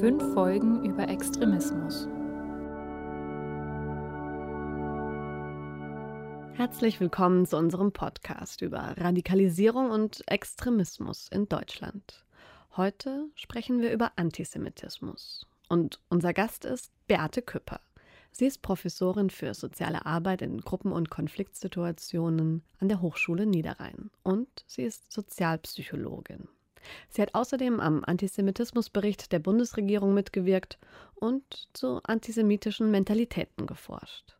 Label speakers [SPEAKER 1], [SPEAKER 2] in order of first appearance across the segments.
[SPEAKER 1] Fünf Folgen über Extremismus.
[SPEAKER 2] Herzlich willkommen zu unserem Podcast über Radikalisierung und Extremismus in Deutschland. Heute sprechen wir über Antisemitismus. Und unser Gast ist Beate Küpper. Sie ist Professorin für soziale Arbeit in Gruppen- und Konfliktsituationen an der Hochschule Niederrhein und sie ist Sozialpsychologin. Sie hat außerdem am Antisemitismusbericht der Bundesregierung mitgewirkt und zu antisemitischen Mentalitäten geforscht.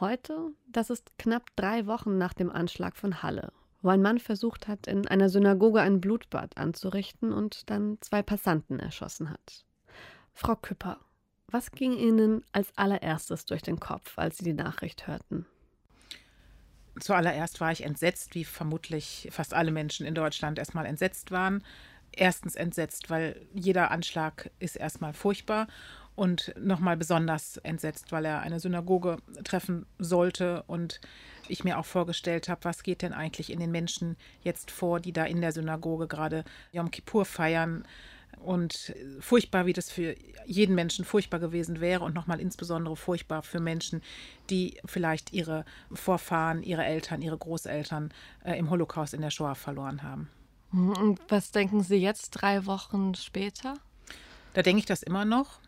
[SPEAKER 2] Heute, das ist knapp drei Wochen nach dem Anschlag von Halle, wo ein Mann versucht hat, in einer Synagoge ein Blutbad anzurichten und dann zwei Passanten erschossen hat. Frau Küpper, was ging Ihnen als allererstes durch den Kopf, als Sie die Nachricht hörten?
[SPEAKER 3] Zuallererst war ich entsetzt, wie vermutlich fast alle Menschen in Deutschland erstmal entsetzt waren. Erstens entsetzt, weil jeder Anschlag ist erstmal furchtbar und nochmal besonders entsetzt, weil er eine Synagoge treffen sollte und ich mir auch vorgestellt habe, was geht denn eigentlich in den Menschen jetzt vor, die da in der Synagoge gerade Yom Kippur feiern und furchtbar, wie das für jeden Menschen furchtbar gewesen wäre und nochmal insbesondere furchtbar für Menschen, die vielleicht ihre Vorfahren, ihre Eltern, ihre Großeltern äh, im Holocaust in der Shoah verloren haben.
[SPEAKER 2] Und was denken Sie jetzt drei Wochen später?
[SPEAKER 3] Da denke ich das immer noch.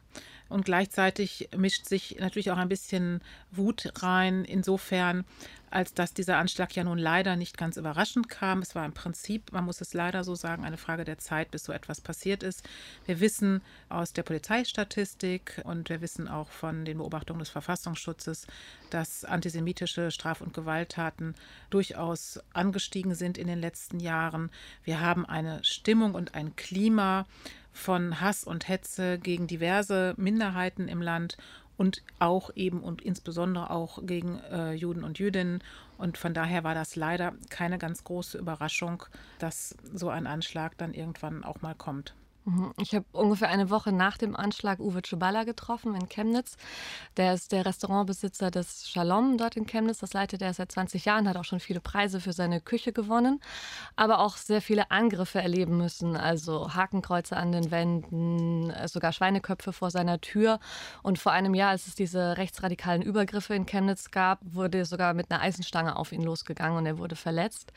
[SPEAKER 3] Und gleichzeitig mischt sich natürlich auch ein bisschen Wut rein, insofern, als dass dieser Anschlag ja nun leider nicht ganz überraschend kam. Es war im Prinzip, man muss es leider so sagen, eine Frage der Zeit, bis so etwas passiert ist. Wir wissen aus der Polizeistatistik und wir wissen auch von den Beobachtungen des Verfassungsschutzes, dass antisemitische Straf- und Gewalttaten durchaus angestiegen sind in den letzten Jahren. Wir haben eine Stimmung und ein Klima, von Hass und Hetze gegen diverse Minderheiten im Land und auch eben und insbesondere auch gegen äh, Juden und Jüdinnen. Und von daher war das leider keine ganz große Überraschung, dass so ein Anschlag dann irgendwann auch mal kommt.
[SPEAKER 2] Mhm. Ich habe ungefähr eine Woche nach dem Anschlag Uwe Czuballa getroffen in Chemnitz. Der ist der Restaurantbesitzer des Shalom dort in Chemnitz. Das leitet er seit 20 Jahren, hat auch schon viele Preise für seine Küche gewonnen, aber auch sehr viele Angriffe erleben müssen. Also Hakenkreuze an den Wänden, äh, sogar Schweineköpfe vor seiner Tür. Und vor einem Jahr, als es diese rechtsradikalen Übergriffe in Chemnitz gab, wurde sogar mit einer Eisenstange auf ihn losgegangen und er wurde verletzt.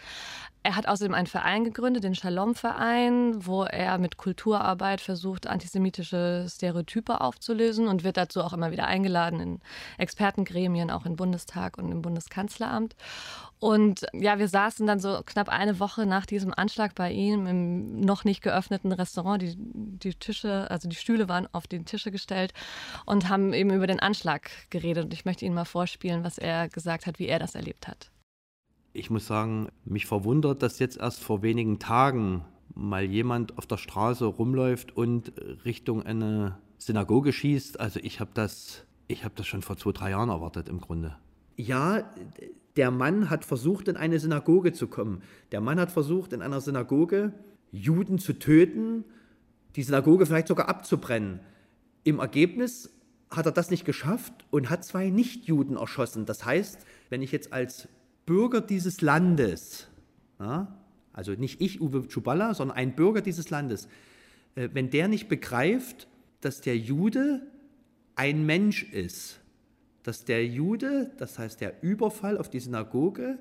[SPEAKER 2] Er hat außerdem einen Verein gegründet, den Shalom-Verein, wo er mit Kulturarbeit versucht, antisemitische Stereotype aufzulösen und wird dazu auch immer wieder eingeladen in Expertengremien, auch im Bundestag und im Bundeskanzleramt. Und ja, wir saßen dann so knapp eine Woche nach diesem Anschlag bei ihm im noch nicht geöffneten Restaurant. Die, die Tische, also die Stühle waren auf die Tische gestellt und haben eben über den Anschlag geredet. Und ich möchte Ihnen mal vorspielen, was er gesagt hat, wie er das erlebt hat.
[SPEAKER 4] Ich muss sagen, mich verwundert, dass jetzt erst vor wenigen Tagen mal jemand auf der Straße rumläuft und Richtung eine Synagoge schießt. Also ich habe das, habe das schon vor zwei, drei Jahren erwartet im Grunde.
[SPEAKER 5] Ja, der Mann hat versucht, in eine Synagoge zu kommen. Der Mann hat versucht, in einer Synagoge Juden zu töten, die Synagoge vielleicht sogar abzubrennen. Im Ergebnis hat er das nicht geschafft und hat zwei Nichtjuden erschossen. Das heißt, wenn ich jetzt als Bürger dieses Landes, ja, also nicht ich, Uwe Czuballa, sondern ein Bürger dieses Landes, äh, wenn der nicht begreift, dass der Jude ein Mensch ist, dass der Jude, das heißt der Überfall auf die Synagoge,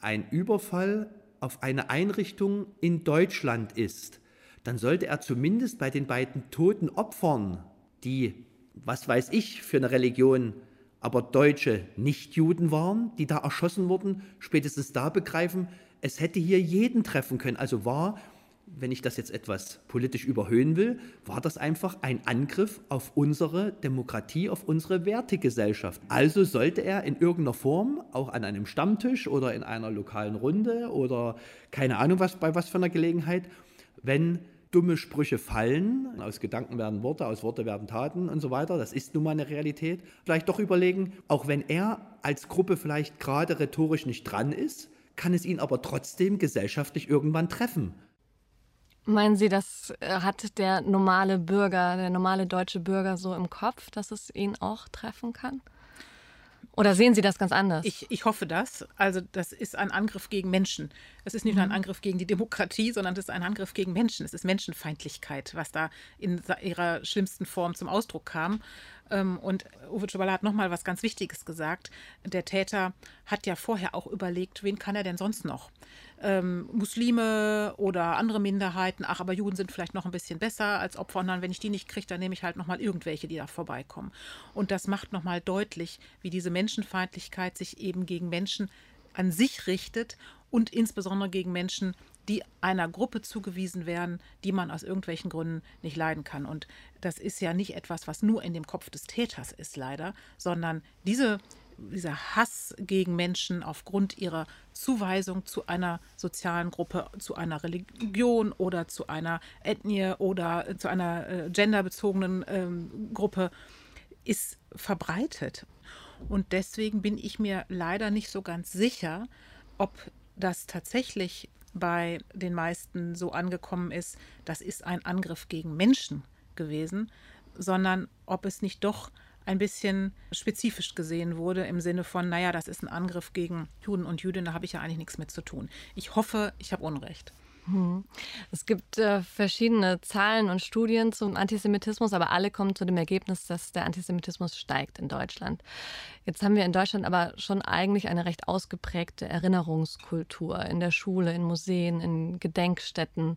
[SPEAKER 5] ein Überfall auf eine Einrichtung in Deutschland ist, dann sollte er zumindest bei den beiden toten Opfern, die, was weiß ich, für eine Religion aber Deutsche Nichtjuden waren, die da erschossen wurden, spätestens da begreifen, es hätte hier jeden treffen können. Also war, wenn ich das jetzt etwas politisch überhöhen will, war das einfach ein Angriff auf unsere Demokratie, auf unsere Wertegesellschaft. Also sollte er in irgendeiner Form, auch an einem Stammtisch oder in einer lokalen Runde oder keine Ahnung was bei was für einer Gelegenheit, wenn dumme Sprüche fallen, aus Gedanken werden Worte, aus Worte werden Taten und so weiter, das ist nun mal eine Realität, vielleicht doch überlegen, auch wenn er als Gruppe vielleicht gerade rhetorisch nicht dran ist, kann es ihn aber trotzdem gesellschaftlich irgendwann treffen.
[SPEAKER 2] Meinen Sie, das äh, hat der normale Bürger, der normale deutsche Bürger so im Kopf, dass es ihn auch treffen kann? Oder sehen Sie das ganz anders?
[SPEAKER 3] Ich, ich hoffe das. Also das ist ein Angriff gegen Menschen. Es ist nicht nur ein mhm. Angriff gegen die Demokratie, sondern es ist ein Angriff gegen Menschen. Es ist Menschenfeindlichkeit, was da in ihrer schlimmsten Form zum Ausdruck kam. Ähm, und Uwe Czubala hat nochmal was ganz Wichtiges gesagt. Der Täter hat ja vorher auch überlegt, wen kann er denn sonst noch? Ähm, Muslime oder andere Minderheiten. Ach, aber Juden sind vielleicht noch ein bisschen besser als Opfer. Und dann, wenn ich die nicht kriege, dann nehme ich halt nochmal irgendwelche, die da vorbeikommen. Und das macht nochmal deutlich, wie diese Menschenfeindlichkeit sich eben gegen Menschen an sich richtet und insbesondere gegen Menschen, die einer Gruppe zugewiesen werden, die man aus irgendwelchen Gründen nicht leiden kann. Und das ist ja nicht etwas, was nur in dem Kopf des Täters ist, leider, sondern diese, dieser Hass gegen Menschen aufgrund ihrer Zuweisung zu einer sozialen Gruppe, zu einer Religion oder zu einer Ethnie oder zu einer äh, genderbezogenen ähm, Gruppe ist verbreitet. Und deswegen bin ich mir leider nicht so ganz sicher, ob das tatsächlich bei den meisten so angekommen ist, das ist ein Angriff gegen Menschen gewesen, sondern ob es nicht doch ein bisschen spezifisch gesehen wurde im Sinne von, naja, das ist ein Angriff gegen Juden und Jüdinnen, da habe ich ja eigentlich nichts mit zu tun. Ich hoffe, ich habe Unrecht.
[SPEAKER 2] Hm. Es gibt äh, verschiedene Zahlen und Studien zum Antisemitismus, aber alle kommen zu dem Ergebnis, dass der Antisemitismus steigt in Deutschland. Jetzt haben wir in Deutschland aber schon eigentlich eine recht ausgeprägte Erinnerungskultur in der Schule, in Museen, in Gedenkstätten.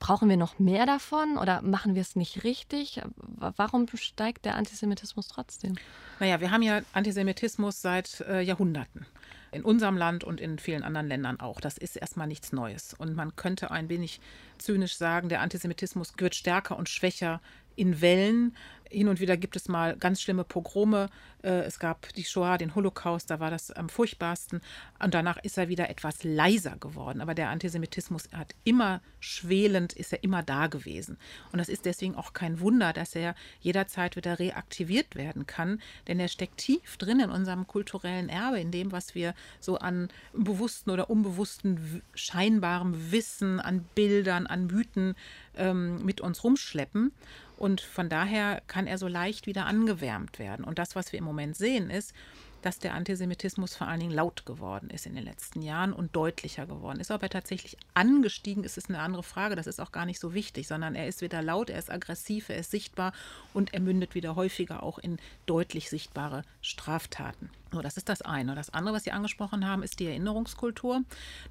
[SPEAKER 2] Brauchen wir noch mehr davon oder machen wir es nicht richtig? Warum steigt der Antisemitismus trotzdem?
[SPEAKER 3] Naja, wir haben ja Antisemitismus seit äh, Jahrhunderten in unserem Land und in vielen anderen Ländern auch. Das ist erstmal nichts Neues. Und man könnte ein wenig zynisch sagen, der Antisemitismus wird stärker und schwächer in Wellen. Hin und wieder gibt es mal ganz schlimme Pogrome. Äh, es gab die Shoah, den Holocaust, da war das am furchtbarsten. Und danach ist er wieder etwas leiser geworden. Aber der Antisemitismus hat immer schwelend, ist er immer da gewesen. Und das ist deswegen auch kein Wunder, dass er jederzeit wieder reaktiviert werden kann. Denn er steckt tief drin in unserem kulturellen Erbe, in dem, was wir so an bewussten oder unbewussten scheinbarem Wissen, an Bildern, an Mythen ähm, mit uns rumschleppen. Und von daher kann er so leicht wieder angewärmt werden. Und das, was wir im Moment sehen, ist, dass der Antisemitismus vor allen Dingen laut geworden ist in den letzten Jahren und deutlicher geworden ist. Ob er tatsächlich angestiegen ist, ist eine andere Frage. Das ist auch gar nicht so wichtig, sondern er ist wieder laut, er ist aggressiv, er ist sichtbar und er mündet wieder häufiger auch in deutlich sichtbare Straftaten. So, das ist das eine. Das andere, was Sie angesprochen haben, ist die Erinnerungskultur.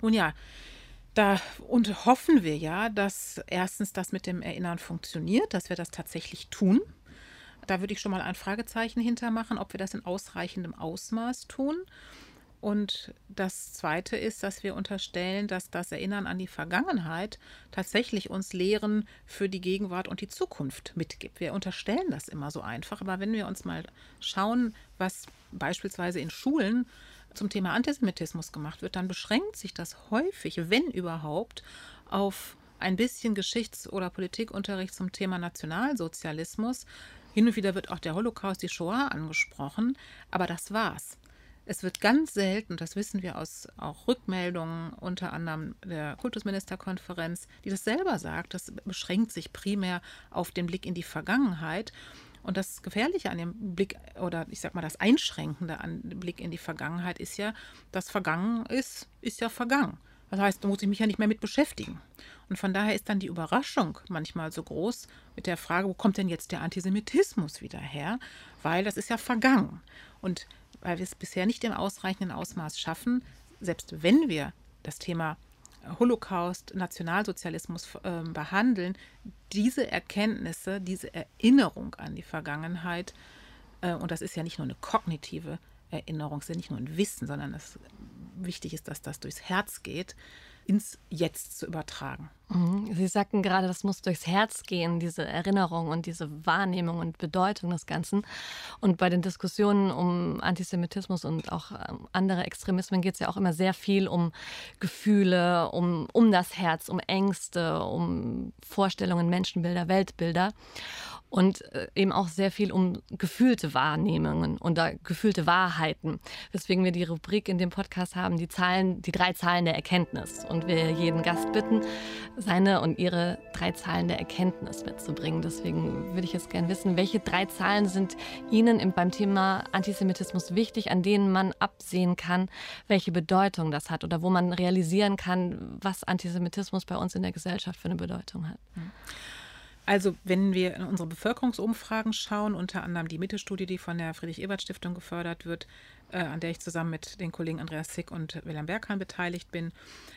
[SPEAKER 3] Nun ja, da und hoffen wir ja, dass erstens das mit dem Erinnern funktioniert, dass wir das tatsächlich tun. Da würde ich schon mal ein Fragezeichen hintermachen, ob wir das in ausreichendem Ausmaß tun. Und das Zweite ist, dass wir unterstellen, dass das Erinnern an die Vergangenheit tatsächlich uns Lehren für die Gegenwart und die Zukunft mitgibt. Wir unterstellen das immer so einfach, aber wenn wir uns mal schauen, was beispielsweise in Schulen zum Thema Antisemitismus gemacht wird, dann beschränkt sich das häufig, wenn überhaupt, auf ein bisschen Geschichts- oder Politikunterricht zum Thema Nationalsozialismus. Hin und wieder wird auch der Holocaust, die Shoah angesprochen, aber das war's. Es wird ganz selten, das wissen wir aus auch Rückmeldungen unter anderem der Kultusministerkonferenz, die das selber sagt, das beschränkt sich primär auf den Blick in die Vergangenheit. Und das Gefährliche an dem Blick oder ich sag mal das Einschränkende an dem Blick in die Vergangenheit ist ja, dass vergangen ist, ist ja vergangen. Das heißt, da muss ich mich ja nicht mehr mit beschäftigen. Und von daher ist dann die Überraschung manchmal so groß mit der Frage, wo kommt denn jetzt der Antisemitismus wieder her? Weil das ist ja vergangen. Und weil wir es bisher nicht im ausreichenden Ausmaß schaffen, selbst wenn wir das Thema Holocaust, Nationalsozialismus äh, behandeln, diese Erkenntnisse, diese Erinnerung an die Vergangenheit, äh, und das ist ja nicht nur eine kognitive Erinnerung, es ist ja nicht nur ein Wissen, sondern es, wichtig ist, dass das durchs Herz geht, ins Jetzt zu übertragen.
[SPEAKER 2] Mhm. Sie sagten gerade, das muss durchs Herz gehen, diese Erinnerung und diese Wahrnehmung und Bedeutung des Ganzen. Und bei den Diskussionen um Antisemitismus und auch ähm, andere Extremismen geht es ja auch immer sehr viel um Gefühle, um, um das Herz, um Ängste, um Vorstellungen, Menschenbilder, Weltbilder und äh, eben auch sehr viel um gefühlte Wahrnehmungen und gefühlte Wahrheiten. Weswegen wir die Rubrik in dem Podcast haben, die Zahlen, die drei Zahlen der Erkenntnis. Und wir jeden Gast bitten, seine und ihre drei Zahlen der Erkenntnis mitzubringen. Deswegen würde ich jetzt gerne wissen, welche drei Zahlen sind Ihnen beim Thema Antisemitismus wichtig, an denen man absehen kann, welche Bedeutung das hat oder wo man realisieren kann, was Antisemitismus bei uns in der Gesellschaft für eine Bedeutung hat.
[SPEAKER 3] Also wenn wir in unsere Bevölkerungsumfragen schauen, unter anderem die Mitte-Studie, die von der Friedrich-Ebert-Stiftung gefördert wird, äh, an der ich zusammen mit den Kollegen Andreas Sick und Wilhelm Berghahn beteiligt bin,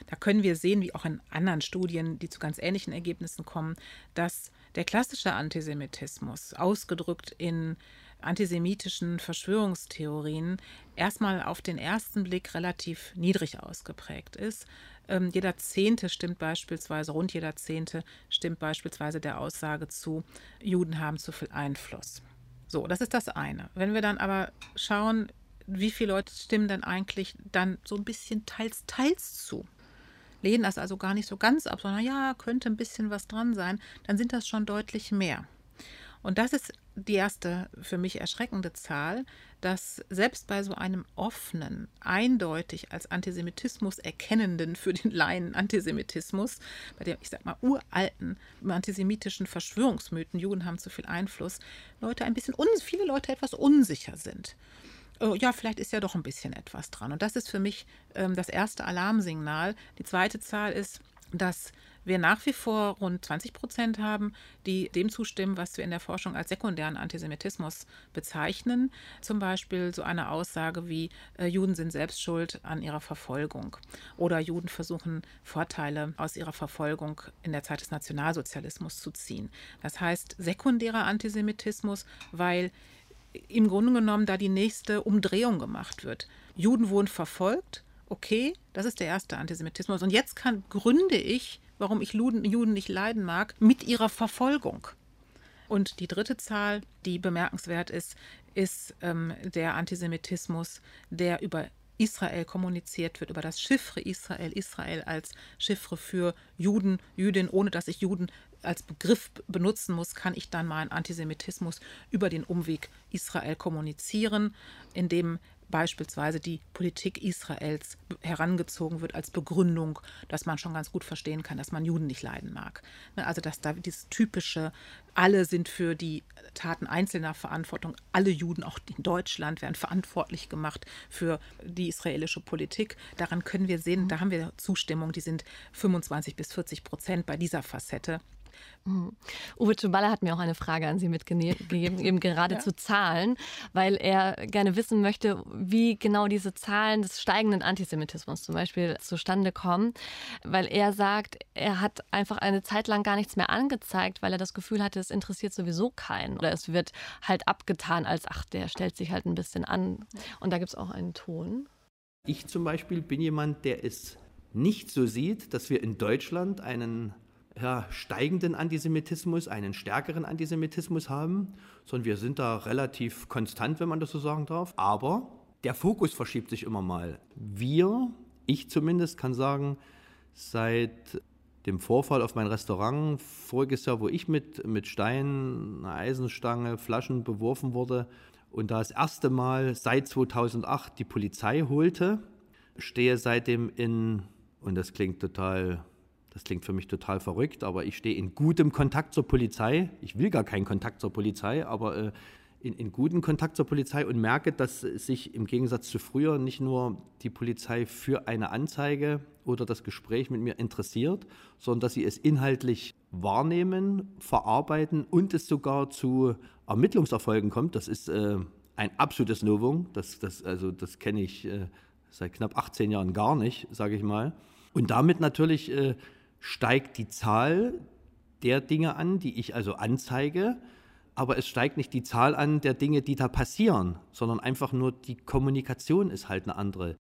[SPEAKER 3] da können wir sehen, wie auch in anderen Studien, die zu ganz ähnlichen Ergebnissen kommen, dass der klassische Antisemitismus, ausgedrückt in antisemitischen Verschwörungstheorien, erstmal auf den ersten Blick relativ niedrig ausgeprägt ist. Ähm, jeder Zehnte stimmt beispielsweise, rund jeder Zehnte stimmt beispielsweise der Aussage zu, Juden haben zu viel Einfluss. So, das ist das eine. Wenn wir dann aber schauen, wie viele Leute stimmen denn eigentlich dann so ein bisschen teils, teils zu? Lehnen das also gar nicht so ganz ab, sondern ja, könnte ein bisschen was dran sein, dann sind das schon deutlich mehr. Und das ist die erste für mich erschreckende Zahl, dass selbst bei so einem offenen, eindeutig als Antisemitismus erkennenden, für den Laien Antisemitismus, bei dem, ich sag mal, uralten antisemitischen Verschwörungsmythen, Juden haben zu viel Einfluss, Leute ein bisschen, viele Leute etwas unsicher sind. Oh, ja, vielleicht ist ja doch ein bisschen etwas dran. Und das ist für mich ähm, das erste Alarmsignal. Die zweite Zahl ist, dass wir nach wie vor rund 20 Prozent haben, die dem zustimmen, was wir in der Forschung als sekundären Antisemitismus bezeichnen. Zum Beispiel so eine Aussage wie äh, Juden sind selbst schuld an ihrer Verfolgung oder Juden versuchen Vorteile aus ihrer Verfolgung in der Zeit des Nationalsozialismus zu ziehen. Das heißt sekundärer Antisemitismus, weil im Grunde genommen da die nächste Umdrehung gemacht wird. Juden wurden verfolgt, okay, das ist der erste Antisemitismus. Und jetzt kann, gründe ich warum ich Juden nicht leiden mag, mit ihrer Verfolgung. Und die dritte Zahl, die bemerkenswert ist, ist ähm, der Antisemitismus, der über Israel kommuniziert wird, über das Chiffre Israel, Israel als Chiffre für Juden, Jüdin, ohne dass ich Juden als Begriff benutzen muss, kann ich dann meinen Antisemitismus über den Umweg Israel kommunizieren, indem beispielsweise die Politik Israels herangezogen wird als Begründung, dass man schon ganz gut verstehen kann, dass man Juden nicht leiden mag. Ne, also dass da dieses typische, alle sind für die Taten einzelner Verantwortung, alle Juden, auch in Deutschland, werden verantwortlich gemacht für die israelische Politik. Daran können wir sehen, da haben wir Zustimmung, die sind 25 bis 40 Prozent bei dieser Facette.
[SPEAKER 2] Mhm. Uwe Czuballa hat mir auch eine Frage an Sie mitgegeben, eben gerade ja. zu Zahlen, weil er gerne wissen möchte, wie genau diese Zahlen des steigenden Antisemitismus zum Beispiel zustande kommen, weil er sagt, er hat einfach eine Zeit lang gar nichts mehr angezeigt, weil er das Gefühl hatte, es interessiert sowieso keinen oder es wird halt abgetan als, ach, der stellt sich halt ein bisschen an. Und da gibt es auch einen Ton.
[SPEAKER 5] Ich zum Beispiel bin jemand, der es nicht so sieht, dass wir in Deutschland einen ja, steigenden Antisemitismus, einen stärkeren Antisemitismus haben, sondern wir sind da relativ konstant, wenn man das so sagen darf. Aber der Fokus verschiebt sich immer mal. Wir, ich zumindest, kann sagen, seit dem Vorfall auf mein Restaurant voriges Jahr, wo ich mit, mit Steinen, einer Eisenstange, Flaschen beworfen wurde und da das erste Mal seit 2008 die Polizei holte, stehe seitdem in, und das klingt total das klingt für mich total verrückt, aber ich stehe in gutem Kontakt zur Polizei. Ich will gar keinen Kontakt zur Polizei, aber äh, in, in gutem Kontakt zur Polizei und merke, dass sich im Gegensatz zu früher nicht nur die Polizei für eine Anzeige oder das Gespräch mit mir interessiert, sondern dass sie es inhaltlich wahrnehmen, verarbeiten und es sogar zu Ermittlungserfolgen kommt. Das ist äh, ein absolutes Novum. Das, das, also, das kenne ich äh, seit knapp 18 Jahren gar nicht, sage ich mal. Und damit natürlich äh, steigt die Zahl der Dinge an, die ich also anzeige, aber es steigt nicht die Zahl an der Dinge, die da passieren, sondern einfach nur die Kommunikation ist halt eine andere.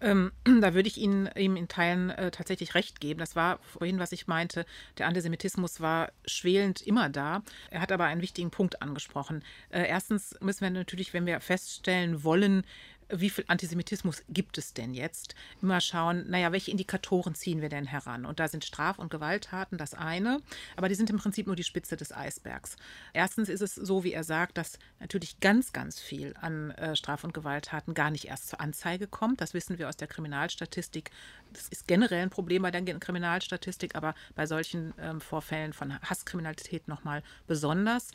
[SPEAKER 3] Ähm, da würde ich Ihnen ihm in Teilen äh, tatsächlich recht geben. Das war vorhin, was ich meinte. Der Antisemitismus war schwelend immer da. Er hat aber einen wichtigen Punkt angesprochen. Äh, erstens müssen wir natürlich, wenn wir feststellen wollen, wie viel Antisemitismus gibt es denn jetzt? Immer schauen, naja, welche Indikatoren ziehen wir denn heran? Und da sind Straf- und Gewalttaten das eine, aber die sind im Prinzip nur die Spitze des Eisbergs. Erstens ist es so, wie er sagt, dass natürlich ganz, ganz viel an äh, Straf- und Gewalttaten gar nicht erst zur Anzeige kommt. Das wissen wir aus der Kriminalstatistik. Das ist generell ein Problem bei der Kriminalstatistik, aber bei solchen ähm, Vorfällen von Hasskriminalität nochmal besonders.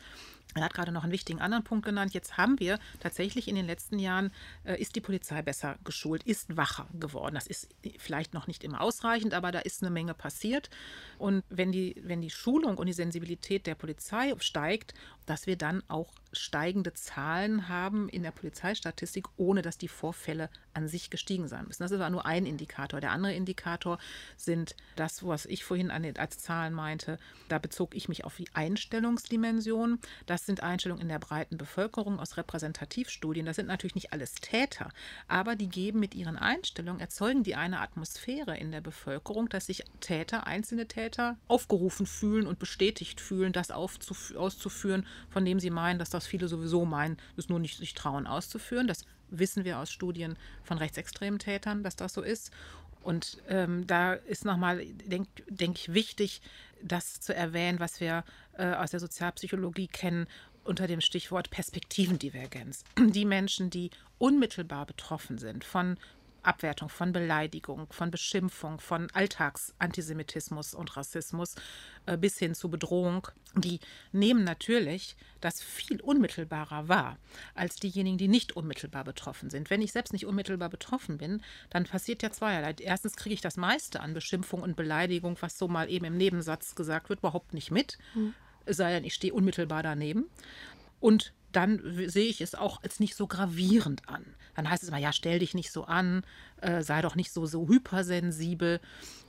[SPEAKER 3] Er hat gerade noch einen wichtigen anderen Punkt genannt. Jetzt haben wir tatsächlich in den letzten Jahren, äh, ist die Polizei besser geschult, ist wacher geworden. Das ist vielleicht noch nicht immer ausreichend, aber da ist eine Menge passiert. Und wenn die, wenn die Schulung und die Sensibilität der Polizei steigt, dass wir dann auch steigende Zahlen haben in der Polizeistatistik, ohne dass die Vorfälle an sich gestiegen sein müssen. Das ist aber nur ein Indikator. Der andere Indikator sind das, was ich vorhin als Zahlen meinte. Da bezog ich mich auf die Einstellungsdimension. Das sind Einstellungen in der breiten Bevölkerung aus Repräsentativstudien. Das sind natürlich nicht alles Täter, aber die geben mit ihren Einstellungen, erzeugen die eine Atmosphäre in der Bevölkerung, dass sich Täter, einzelne Täter, aufgerufen fühlen und bestätigt fühlen, das auszuführen, von dem sie meinen, dass das viele sowieso meinen, es nur nicht sich trauen auszuführen. Das wissen wir aus Studien von rechtsextremen Tätern, dass das so ist. Und ähm, da ist nochmal, denke denk ich, wichtig, das zu erwähnen, was wir äh, aus der Sozialpsychologie kennen unter dem Stichwort Perspektivendivergenz. Die Menschen, die unmittelbar betroffen sind von Abwertung, von Beleidigung, von Beschimpfung, von Alltagsantisemitismus und Rassismus äh, bis hin zu Bedrohung, die nehmen natürlich das viel unmittelbarer wahr als diejenigen, die nicht unmittelbar betroffen sind. Wenn ich selbst nicht unmittelbar betroffen bin, dann passiert ja zweierlei. Erstens kriege ich das meiste an Beschimpfung und Beleidigung, was so mal eben im Nebensatz gesagt wird, überhaupt nicht mit. Mhm. Es sei denn, ich stehe unmittelbar daneben. Und dann sehe ich es auch als nicht so gravierend an. Dann heißt es immer, ja, stell dich nicht so an, äh, sei doch nicht so, so hypersensibel.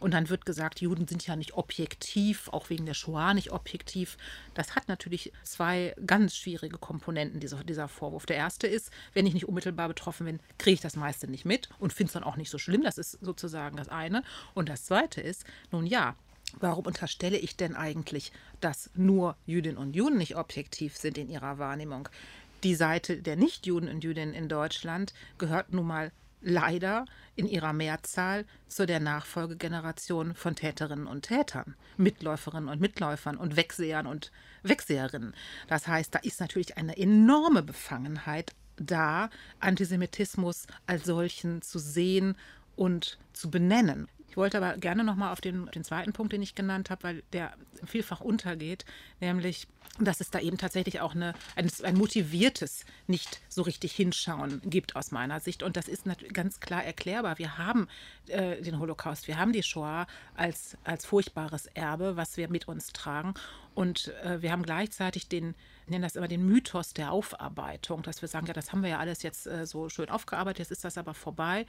[SPEAKER 3] Und dann wird gesagt, Juden sind ja nicht objektiv, auch wegen der Shoah nicht objektiv. Das hat natürlich zwei ganz schwierige Komponenten, dieser, dieser Vorwurf. Der erste ist, wenn ich nicht unmittelbar betroffen bin, kriege ich das meiste nicht mit und finde es dann auch nicht so schlimm. Das ist sozusagen das eine. Und das zweite ist, nun ja, Warum unterstelle ich denn eigentlich, dass nur Jüdinnen und Juden nicht objektiv sind in ihrer Wahrnehmung? Die Seite der Nichtjuden und Jüdinnen in Deutschland gehört nun mal leider in ihrer Mehrzahl zu der Nachfolgegeneration von Täterinnen und Tätern, Mitläuferinnen und Mitläufern und Wegsehern und Wegseherinnen. Das heißt, da ist natürlich eine enorme Befangenheit da, Antisemitismus als solchen zu sehen und zu benennen. Ich wollte aber gerne nochmal auf den, den zweiten Punkt, den ich genannt habe, weil der vielfach untergeht, nämlich, dass es da eben tatsächlich auch eine, ein, ein motiviertes, nicht so richtig hinschauen gibt aus meiner Sicht. Und das ist ganz klar erklärbar. Wir haben äh, den Holocaust, wir haben die Shoah als, als furchtbares Erbe, was wir mit uns tragen. Und äh, wir haben gleichzeitig den, ich nenne das immer den Mythos der Aufarbeitung, dass wir sagen, ja, das haben wir ja alles jetzt äh, so schön aufgearbeitet, jetzt ist das aber vorbei.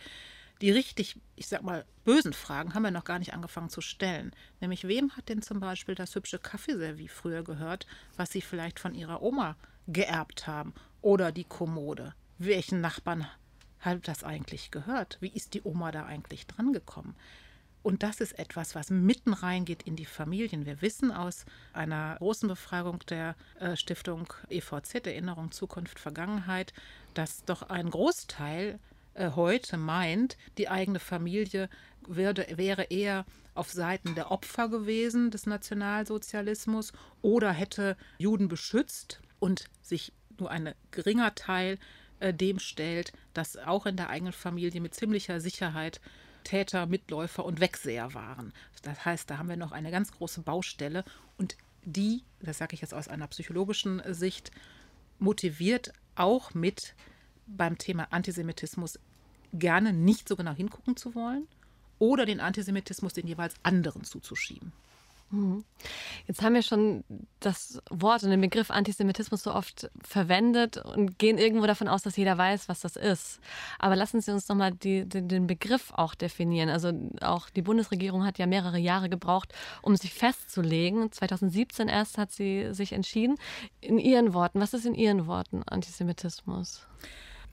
[SPEAKER 3] Die richtig, ich sag mal, bösen Fragen haben wir noch gar nicht angefangen zu stellen. Nämlich, wem hat denn zum Beispiel das hübsche Kaffeeservie früher gehört, was Sie vielleicht von Ihrer Oma geerbt haben? Oder die Kommode? Welchen Nachbarn hat das eigentlich gehört? Wie ist die Oma da eigentlich drangekommen? Und das ist etwas, was mitten reingeht in die Familien. Wir wissen aus einer großen Befragung der äh, Stiftung EVZ, Erinnerung, Zukunft, Vergangenheit, dass doch ein Großteil äh, heute meint, die eigene Familie würde, wäre eher auf Seiten der Opfer gewesen des Nationalsozialismus oder hätte Juden beschützt und sich nur ein geringer Teil äh, dem stellt, dass auch in der eigenen Familie mit ziemlicher Sicherheit Täter, Mitläufer und Wegseher waren. Das heißt, da haben wir noch eine ganz große Baustelle und die, das sage ich jetzt aus einer psychologischen Sicht, motiviert auch mit beim Thema Antisemitismus gerne nicht so genau hingucken zu wollen oder den Antisemitismus den jeweils anderen zuzuschieben.
[SPEAKER 2] Mhm. Jetzt haben wir schon das Wort und den Begriff Antisemitismus so oft verwendet und gehen irgendwo davon aus, dass jeder weiß, was das ist. Aber lassen Sie uns nochmal den Begriff auch definieren. Also auch die Bundesregierung hat ja mehrere Jahre gebraucht, um sich festzulegen. 2017 erst hat sie sich entschieden. In Ihren Worten, was ist in Ihren Worten Antisemitismus?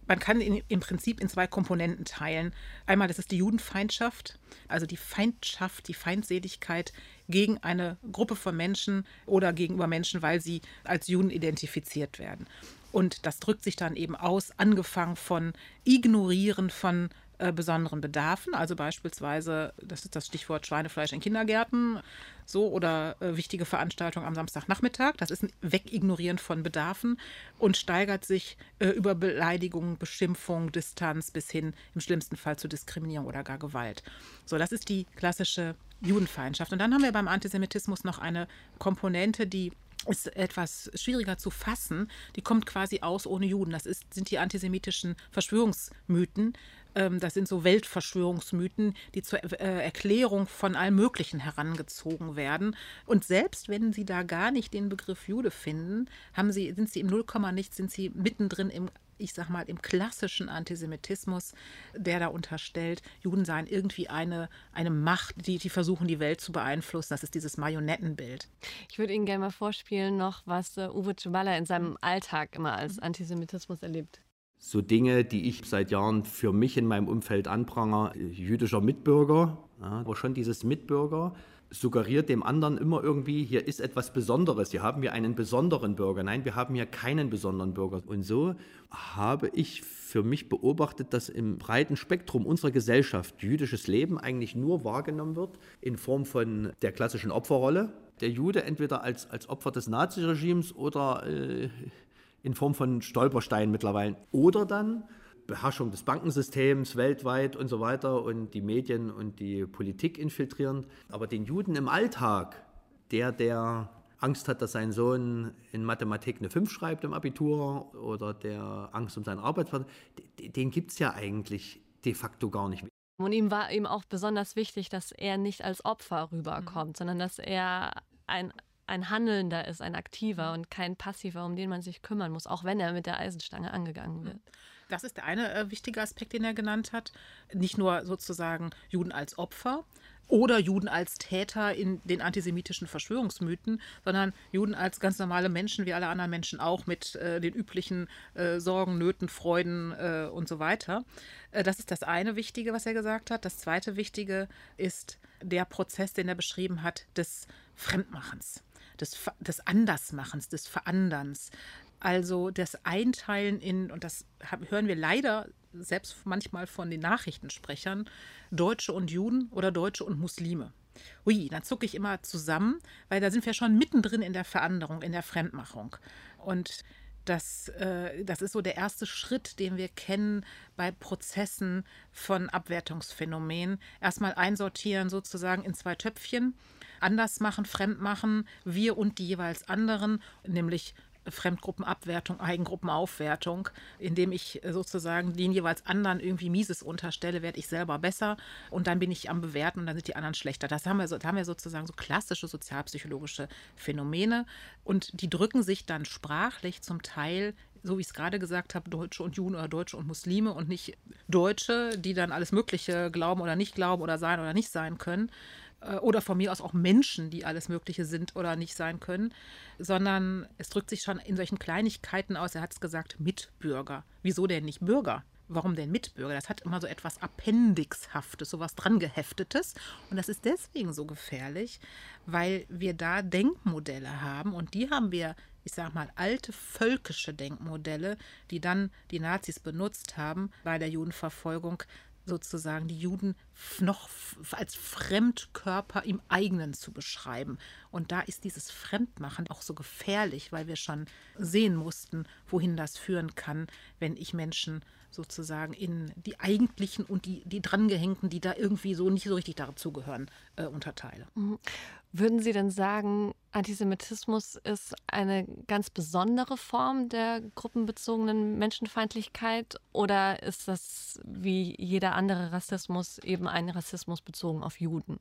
[SPEAKER 3] Man kann ihn im Prinzip in zwei Komponenten teilen. Einmal, das ist die Judenfeindschaft, also die Feindschaft, die Feindseligkeit gegen eine Gruppe von Menschen oder gegenüber Menschen, weil sie als Juden identifiziert werden. Und das drückt sich dann eben aus, angefangen von Ignorieren von äh, besonderen Bedarfen, also beispielsweise, das ist das Stichwort Schweinefleisch in Kindergärten, so oder äh, wichtige Veranstaltungen am Samstagnachmittag. Das ist ein Wegignorieren von Bedarfen und steigert sich äh, über Beleidigung, Beschimpfung, Distanz bis hin im schlimmsten Fall zu Diskriminierung oder gar Gewalt. So, das ist die klassische Judenfeindschaft. Und dann haben wir beim Antisemitismus noch eine Komponente, die ist etwas schwieriger zu fassen. Die kommt quasi aus ohne Juden. Das ist, sind die antisemitischen Verschwörungsmythen. Ähm, das sind so Weltverschwörungsmythen, die zur äh, Erklärung von allem Möglichen herangezogen werden. Und selbst wenn Sie da gar nicht den Begriff Jude finden, haben Sie, sind Sie im Nullkomma nicht, sind Sie mittendrin im ich sag mal, im klassischen Antisemitismus, der da unterstellt, Juden seien irgendwie eine, eine Macht, die, die versuchen, die Welt zu beeinflussen. Das ist dieses Marionettenbild.
[SPEAKER 2] Ich würde Ihnen gerne mal vorspielen, noch, was uh, Uwe Ceballa in seinem Alltag immer als Antisemitismus erlebt.
[SPEAKER 5] So Dinge, die ich seit Jahren für mich in meinem Umfeld anpranger, jüdischer Mitbürger, ja, aber schon dieses Mitbürger, suggeriert dem anderen immer irgendwie, hier ist etwas Besonderes, hier haben wir einen besonderen Bürger. Nein, wir haben hier keinen besonderen Bürger. Und so habe ich für mich beobachtet, dass im breiten Spektrum unserer Gesellschaft jüdisches Leben eigentlich nur wahrgenommen wird in Form von der klassischen Opferrolle. Der Jude entweder als, als Opfer des Naziregimes oder äh, in Form von Stolpersteinen mittlerweile. Oder dann Beherrschung des Bankensystems weltweit und so weiter und die Medien und die Politik infiltrieren. Aber den Juden im Alltag, der, der Angst hat, dass sein Sohn in Mathematik eine 5 schreibt im Abitur oder der Angst um seinen Arbeitsplatz, den gibt es ja eigentlich de facto gar nicht.
[SPEAKER 2] Und ihm war ihm auch besonders wichtig, dass er nicht als Opfer rüberkommt, mhm. sondern dass er ein ein Handelnder ist, ein Aktiver und kein Passiver, um den man sich kümmern muss, auch wenn er mit der Eisenstange angegangen wird.
[SPEAKER 3] Das ist der eine äh, wichtige Aspekt, den er genannt hat. Nicht nur sozusagen Juden als Opfer oder Juden als Täter in den antisemitischen Verschwörungsmythen, sondern Juden als ganz normale Menschen, wie alle anderen Menschen auch, mit äh, den üblichen äh, Sorgen, Nöten, Freuden äh, und so weiter. Äh, das ist das eine Wichtige, was er gesagt hat. Das zweite Wichtige ist der Prozess, den er beschrieben hat, des Fremdmachens des, des Andersmachens, des Veranderns. Also das Einteilen in, und das hören wir leider selbst manchmal von den Nachrichtensprechern, Deutsche und Juden oder Deutsche und Muslime. Ui, dann zucke ich immer zusammen, weil da sind wir schon mittendrin in der Veränderung, in der Fremdmachung. Und das, äh, das ist so der erste Schritt, den wir kennen bei Prozessen von Abwertungsphänomenen. Erstmal einsortieren sozusagen in zwei Töpfchen, anders machen, fremd machen, wir und die jeweils anderen, nämlich Fremdgruppenabwertung, Eigengruppenaufwertung, indem ich sozusagen den jeweils anderen irgendwie Mieses unterstelle, werde ich selber besser und dann bin ich am Bewerten und dann sind die anderen schlechter. Das haben wir, so, haben wir sozusagen so klassische sozialpsychologische Phänomene und die drücken sich dann sprachlich zum Teil so wie ich es gerade gesagt habe, Deutsche und Juden oder Deutsche und Muslime und nicht Deutsche, die dann alles Mögliche glauben oder nicht glauben oder sein oder nicht sein können, äh, oder von mir aus auch Menschen, die alles Mögliche sind oder nicht sein können, sondern es drückt sich schon in solchen Kleinigkeiten aus. Er hat es gesagt, Mitbürger. Wieso denn nicht Bürger? Warum denn Mitbürger? Das hat immer so etwas Appendixhaftes, so was drangeheftetes. Und das ist deswegen so gefährlich, weil wir da Denkmodelle haben und die haben wir, ich sag mal, alte völkische Denkmodelle, die dann die Nazis benutzt haben bei der Judenverfolgung, sozusagen die Juden noch als Fremdkörper im eigenen zu beschreiben. Und da ist dieses Fremdmachen auch so gefährlich, weil wir schon sehen mussten, wohin das führen kann, wenn ich Menschen sozusagen in die eigentlichen und die, die drangehängten, die da irgendwie so nicht so richtig dazugehören, äh, unterteile. Mhm.
[SPEAKER 2] Würden Sie denn sagen, Antisemitismus ist eine ganz besondere Form der gruppenbezogenen Menschenfeindlichkeit oder ist das wie jeder andere Rassismus eben ein Rassismus bezogen auf Juden?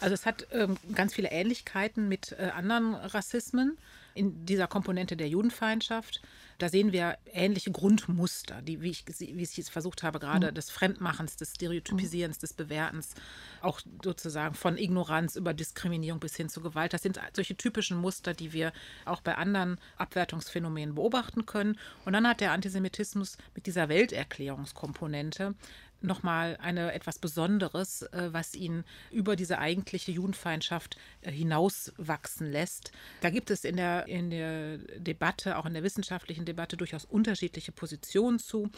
[SPEAKER 3] Also es hat ähm, ganz viele Ähnlichkeiten mit äh, anderen Rassismen in dieser Komponente der Judenfeindschaft. Da sehen wir ähnliche Grundmuster, die, wie ich, wie ich es versucht habe, gerade mhm. des Fremdmachens, des Stereotypisierens, des Bewertens, auch sozusagen von Ignoranz über Diskriminierung bis hin zu Gewalt. Das sind solche typischen Muster, die wir auch bei anderen Abwertungsphänomenen beobachten können. Und dann hat der Antisemitismus mit dieser Welterklärungskomponente nochmal eine etwas Besonderes, äh, was ihn über diese eigentliche Judenfeindschaft äh, hinauswachsen lässt. Da gibt es in der, in der Debatte, auch in der wissenschaftlichen Debatte, durchaus unterschiedliche Positionen zu.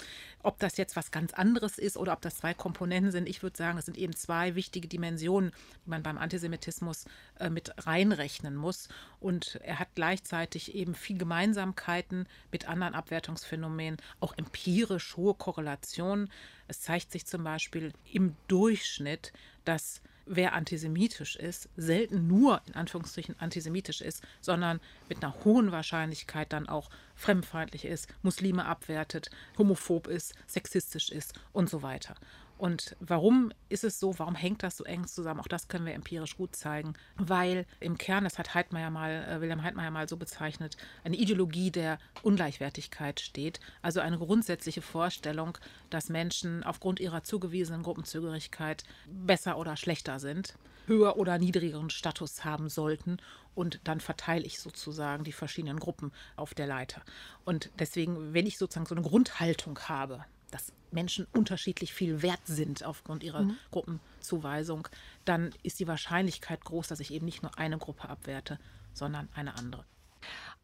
[SPEAKER 3] Ob das jetzt was ganz anderes ist oder ob das zwei Komponenten sind, ich würde sagen, es sind eben zwei wichtige Dimensionen, die man beim Antisemitismus äh, mit reinrechnen muss. Und er hat gleichzeitig eben viel Gemeinsamkeiten mit anderen Abwertungsphänomenen, auch empirisch hohe Korrelationen. Es zeigt sich zum Beispiel im Durchschnitt, dass wer antisemitisch ist, selten nur in Anführungsstrichen antisemitisch ist, sondern mit einer hohen Wahrscheinlichkeit dann auch fremdfeindlich ist, Muslime abwertet, homophob ist, sexistisch ist und so weiter. Und warum ist es so? Warum hängt das so eng zusammen? Auch das können wir empirisch gut zeigen, weil im Kern, das hat Heidmeier mal, äh, Wilhelm Heidmeier mal so bezeichnet, eine Ideologie der Ungleichwertigkeit steht. Also eine grundsätzliche Vorstellung, dass Menschen aufgrund ihrer zugewiesenen Gruppenzugehörigkeit besser oder schlechter sind, höher oder niedrigeren Status haben sollten. Und dann verteile ich sozusagen die verschiedenen Gruppen auf der Leiter. Und deswegen, wenn ich sozusagen so eine Grundhaltung habe, dass Menschen unterschiedlich viel wert sind aufgrund ihrer mhm. Gruppenzuweisung, dann ist die Wahrscheinlichkeit groß, dass ich eben nicht nur eine Gruppe abwerte, sondern eine andere.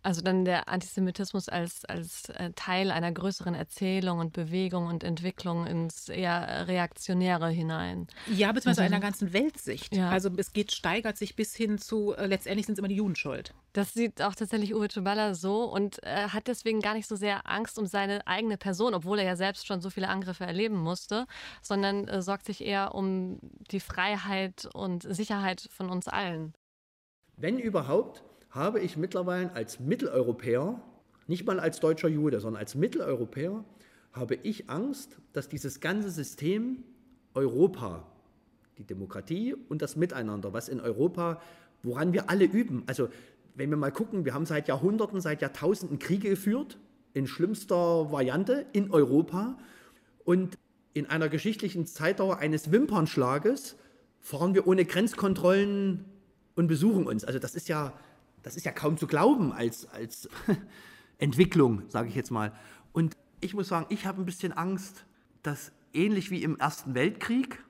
[SPEAKER 2] Also dann der Antisemitismus als, als äh, Teil einer größeren Erzählung und Bewegung und Entwicklung ins eher Reaktionäre hinein.
[SPEAKER 3] Ja, beziehungsweise mhm. einer ganzen Weltsicht. Ja. Also es geht, steigert sich bis hin zu, äh, letztendlich sind es immer die Juden schuld.
[SPEAKER 2] Das sieht auch tatsächlich Uwe Tschuballa so und äh, hat deswegen gar nicht so sehr Angst um seine eigene Person, obwohl er ja selbst schon so viele Angriffe erleben musste, sondern äh, sorgt sich eher um die Freiheit und Sicherheit von uns allen.
[SPEAKER 5] Wenn überhaupt, habe ich mittlerweile als Mitteleuropäer, nicht mal als deutscher Jude, sondern als Mitteleuropäer, habe ich Angst, dass dieses ganze System Europa, die Demokratie und das Miteinander, was in Europa, woran wir alle üben, also wenn wir mal gucken, wir haben seit Jahrhunderten, seit Jahrtausenden Kriege geführt, in schlimmster Variante in Europa und in einer geschichtlichen Zeitdauer eines Wimpernschlages fahren wir ohne Grenzkontrollen und besuchen uns. Also das ist ja das ist ja kaum zu glauben als, als Entwicklung, sage ich jetzt mal. Und ich muss sagen, ich habe ein bisschen Angst, dass ähnlich wie im Ersten Weltkrieg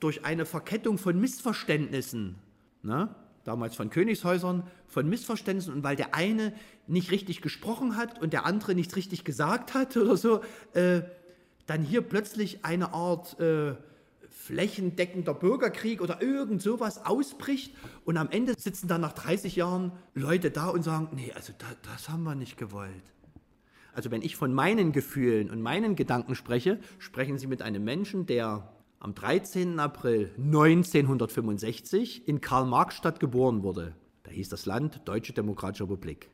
[SPEAKER 5] durch eine Verkettung von Missverständnissen, ne, damals von Königshäusern, von Missverständnissen und weil der eine nicht richtig gesprochen hat und der andere nichts richtig gesagt hat oder so, äh, dann hier plötzlich eine Art äh, flächendeckender Bürgerkrieg oder irgend sowas ausbricht und am Ende sitzen dann nach 30 Jahren Leute da und sagen, nee, also da, das haben wir nicht gewollt. Also wenn ich von meinen Gefühlen und meinen Gedanken spreche, sprechen Sie mit einem Menschen, der am 13. April 1965 in Karl-Marx-Stadt geboren wurde. Da hieß das Land Deutsche Demokratische Republik.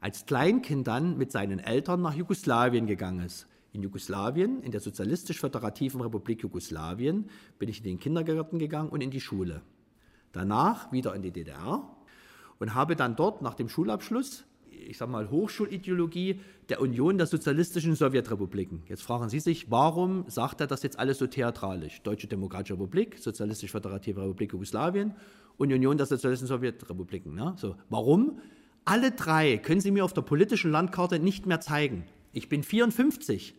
[SPEAKER 5] Als Kleinkind dann mit seinen Eltern nach Jugoslawien gegangen ist in Jugoslawien, in der Sozialistisch-Föderativen Republik Jugoslawien, bin ich in den Kindergarten gegangen und in die Schule. Danach wieder in die DDR und habe dann dort nach dem Schulabschluss, ich sage mal Hochschulideologie der Union der sozialistischen Sowjetrepubliken. Jetzt fragen Sie sich, warum sagt er das jetzt alles so theatralisch? Deutsche Demokratische Republik, Sozialistisch-Föderative Republik Jugoslawien und Union der sozialistischen Sowjetrepubliken. Ne? So, warum? Alle drei können Sie mir auf der politischen Landkarte nicht mehr zeigen. Ich bin 54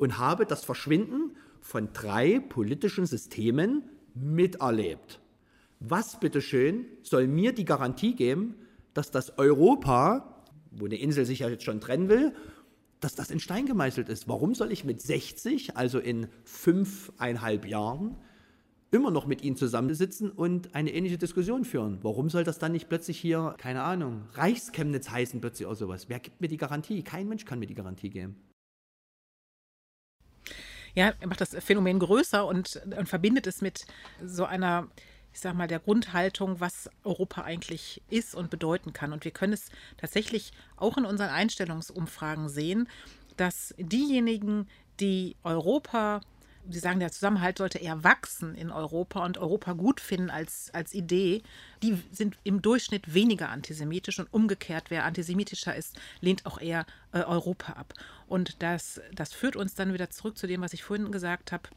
[SPEAKER 5] und habe das Verschwinden von drei politischen Systemen miterlebt. Was bitteschön soll mir die Garantie geben, dass das Europa, wo eine Insel sich ja jetzt schon trennen will, dass das in Stein gemeißelt ist? Warum soll ich mit 60, also in fünfeinhalb Jahren, immer noch mit ihnen zusammensitzen und eine ähnliche Diskussion führen. Warum soll das dann nicht plötzlich hier, keine Ahnung, Reichschemnitz heißen plötzlich oder sowas? Wer gibt mir die Garantie? Kein Mensch kann mir die Garantie geben.
[SPEAKER 3] Ja, er macht das Phänomen größer und, und verbindet es mit so einer, ich sag mal, der Grundhaltung, was Europa eigentlich ist und bedeuten kann. Und wir können es tatsächlich auch in unseren Einstellungsumfragen sehen, dass diejenigen, die Europa Sie sagen, der Zusammenhalt sollte eher wachsen in Europa und Europa gut finden als, als Idee. Die sind im Durchschnitt weniger antisemitisch und umgekehrt, wer antisemitischer ist, lehnt auch eher äh, Europa ab. Und das, das führt uns dann wieder zurück zu dem, was ich vorhin gesagt habe,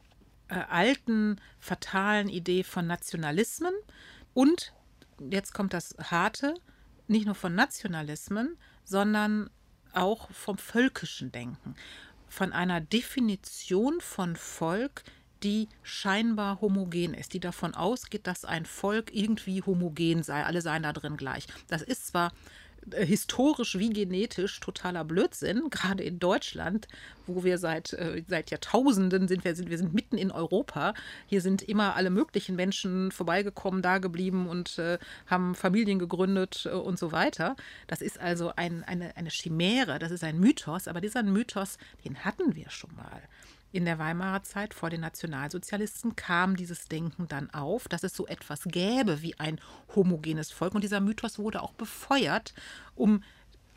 [SPEAKER 3] äh, alten, fatalen Idee von Nationalismen und, jetzt kommt das Harte, nicht nur von Nationalismen, sondern auch vom völkischen Denken von einer Definition von Volk, die scheinbar homogen ist, die davon ausgeht, dass ein Volk irgendwie homogen sei, alle seien da drin gleich. Das ist zwar historisch wie genetisch totaler Blödsinn, gerade in Deutschland, wo wir seit, äh, seit Jahrtausenden sind, wir sind, wir sind mitten in Europa. Hier sind immer alle möglichen Menschen vorbeigekommen, da geblieben und äh, haben Familien gegründet äh, und so weiter. Das ist also ein, eine, eine Chimäre, das ist ein Mythos, aber dieser Mythos, den hatten wir schon mal. In der Weimarer Zeit vor den Nationalsozialisten kam dieses Denken dann auf, dass es so etwas gäbe wie ein homogenes Volk. Und dieser Mythos wurde auch befeuert, um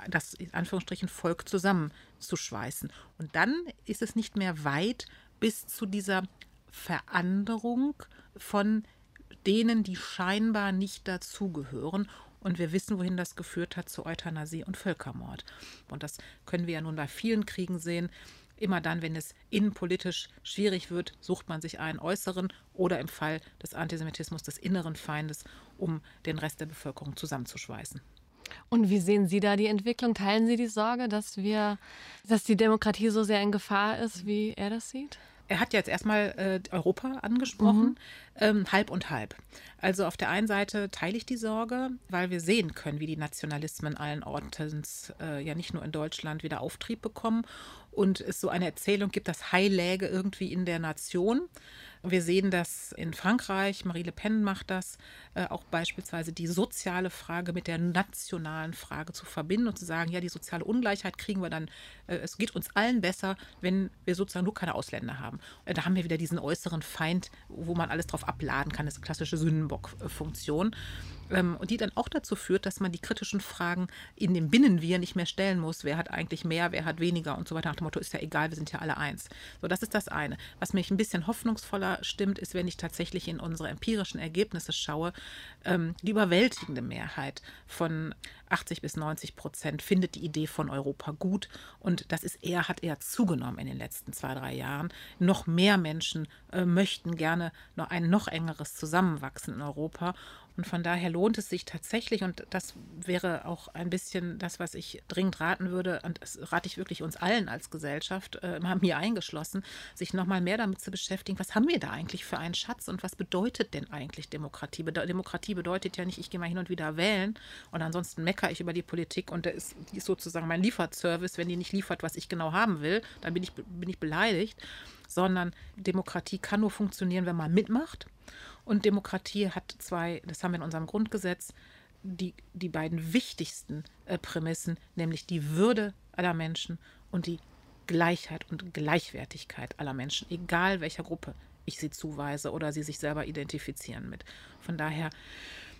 [SPEAKER 3] das in Anführungsstrichen Volk zusammenzuschweißen. Und dann ist es nicht mehr weit bis zu dieser Veränderung von denen, die scheinbar nicht dazugehören. Und wir wissen, wohin das geführt hat zu Euthanasie und Völkermord. Und das können wir ja nun bei vielen Kriegen sehen. Immer dann, wenn es innenpolitisch schwierig wird, sucht man sich einen äußeren oder im Fall des Antisemitismus des inneren Feindes, um den Rest der Bevölkerung zusammenzuschweißen.
[SPEAKER 2] Und wie sehen Sie da die Entwicklung? Teilen Sie die Sorge, dass wir, dass die Demokratie so sehr in Gefahr ist, wie er das sieht?
[SPEAKER 3] Er hat jetzt erstmal äh, Europa angesprochen, mhm. ähm, halb und halb. Also auf der einen Seite teile ich die Sorge, weil wir sehen können, wie die Nationalismen allen Ortens, äh, ja nicht nur in Deutschland, wieder Auftrieb bekommen und es so eine Erzählung gibt, dass High läge irgendwie in der Nation. Wir sehen das in Frankreich, Marie Le Pen macht das, äh, auch beispielsweise die soziale Frage mit der nationalen Frage zu verbinden und zu sagen, ja, die soziale Ungleichheit kriegen wir dann, äh, es geht uns allen besser, wenn wir sozusagen nur keine Ausländer haben. Äh, da haben wir wieder diesen äußeren Feind, wo man alles drauf abladen kann, das ist eine klassische Sündenbock-Funktion. Ähm, und die dann auch dazu führt, dass man die kritischen Fragen in dem Binnenwir nicht mehr stellen muss. Wer hat eigentlich mehr, wer hat weniger und so weiter. Nach dem Motto ist ja egal, wir sind ja alle eins. So, das ist das eine. Was mich ein bisschen hoffnungsvoller stimmt, ist, wenn ich tatsächlich in unsere empirischen Ergebnisse schaue, ähm, die überwältigende Mehrheit von 80 bis 90 Prozent findet die Idee von Europa gut. Und das ist eher, hat eher zugenommen in den letzten zwei, drei Jahren. Noch mehr Menschen äh, möchten gerne noch ein noch engeres Zusammenwachsen in Europa. Und von daher lohnt es sich tatsächlich, und das wäre auch ein bisschen das, was ich dringend raten würde, und das rate ich wirklich uns allen als Gesellschaft, äh, mir eingeschlossen, sich nochmal mehr damit zu beschäftigen, was haben wir da eigentlich für einen Schatz und was bedeutet denn eigentlich Demokratie? Demokratie bedeutet ja nicht, ich gehe mal hin und wieder wählen und ansonsten meckere ich über die Politik und der ist, ist sozusagen mein Lieferservice. Wenn die nicht liefert, was ich genau haben will, dann bin ich, bin ich beleidigt. Sondern Demokratie kann nur funktionieren, wenn man mitmacht und Demokratie hat zwei, das haben wir in unserem Grundgesetz, die, die beiden wichtigsten äh, Prämissen, nämlich die Würde aller Menschen und die Gleichheit und Gleichwertigkeit aller Menschen, egal welcher Gruppe ich sie zuweise oder sie sich selber identifizieren mit. Von daher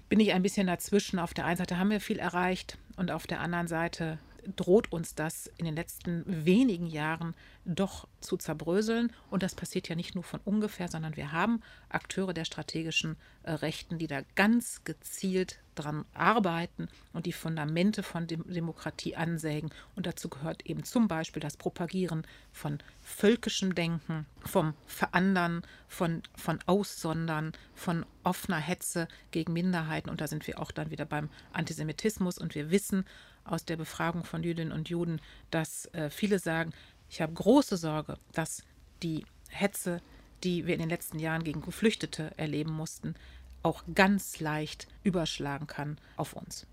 [SPEAKER 3] bin ich ein bisschen dazwischen. Auf der einen Seite haben wir viel erreicht und auf der anderen Seite droht uns das in den letzten wenigen Jahren doch zu zerbröseln. Und das passiert ja nicht nur von ungefähr, sondern wir haben Akteure der strategischen äh, Rechten, die da ganz gezielt dran arbeiten und die Fundamente von Dem Demokratie ansägen. Und dazu gehört eben zum Beispiel das Propagieren von völkischem Denken, vom Verandern, von, von Aussondern, von offener Hetze gegen Minderheiten. Und da sind wir auch dann wieder beim Antisemitismus. Und wir wissen aus der Befragung von Jüdinnen und Juden, dass äh, viele sagen, ich habe große Sorge, dass die Hetze, die wir in den letzten Jahren gegen Geflüchtete erleben mussten, auch ganz leicht überschlagen kann auf uns.